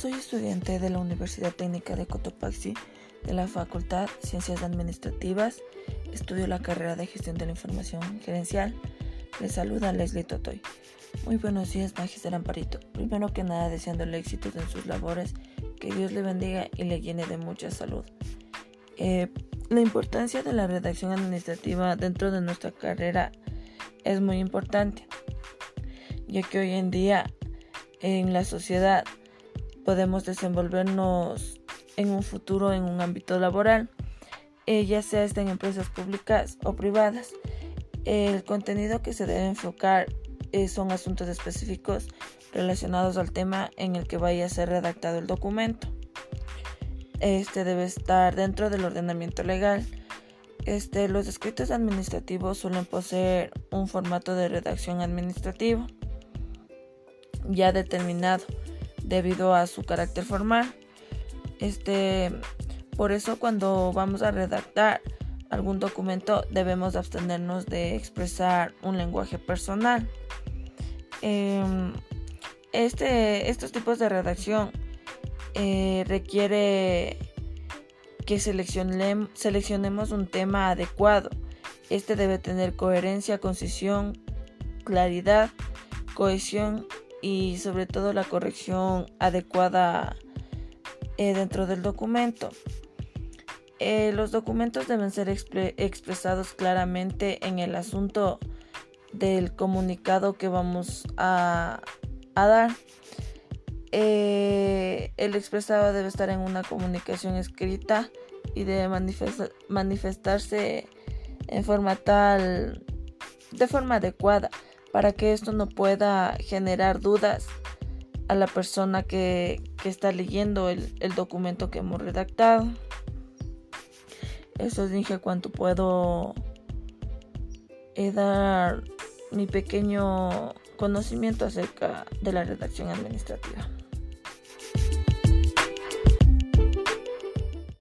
soy estudiante de la Universidad Técnica de Cotopaxi de la Facultad Ciencias Administrativas. Estudio la carrera de Gestión de la Información Gerencial. Les saluda Leslie Totoy. Muy buenos días, Magister Amparito. Primero que nada, deseándole éxito en sus labores, que Dios le bendiga y le llene de mucha salud. Eh, la importancia de la redacción administrativa dentro de nuestra carrera es muy importante, ya que hoy en día en la sociedad podemos desenvolvernos en un futuro en un ámbito laboral, eh, ya sea en empresas públicas o privadas. El contenido que se debe enfocar eh, son asuntos específicos relacionados al tema en el que vaya a ser redactado el documento. Este debe estar dentro del ordenamiento legal. Este, los escritos administrativos suelen poseer un formato de redacción administrativo ya determinado debido a su carácter formal. Este, por eso cuando vamos a redactar algún documento debemos abstenernos de expresar un lenguaje personal. Em, este, estos tipos de redacción eh, requiere que seleccionemos un tema adecuado. Este debe tener coherencia, concisión, claridad, cohesión y sobre todo la corrección adecuada eh, dentro del documento. Eh, los documentos deben ser expresados claramente en el asunto del comunicado que vamos a, dar. Eh, el expresado debe estar en una comunicación escrita y debe manifestarse en forma tal, de forma adecuada para que esto no pueda generar dudas a la persona que, está leyendo el, documento que hemos redactado. Eso dije cuánto puedo eh, dar mi pequeño conocimiento acerca de la redacción administrativa.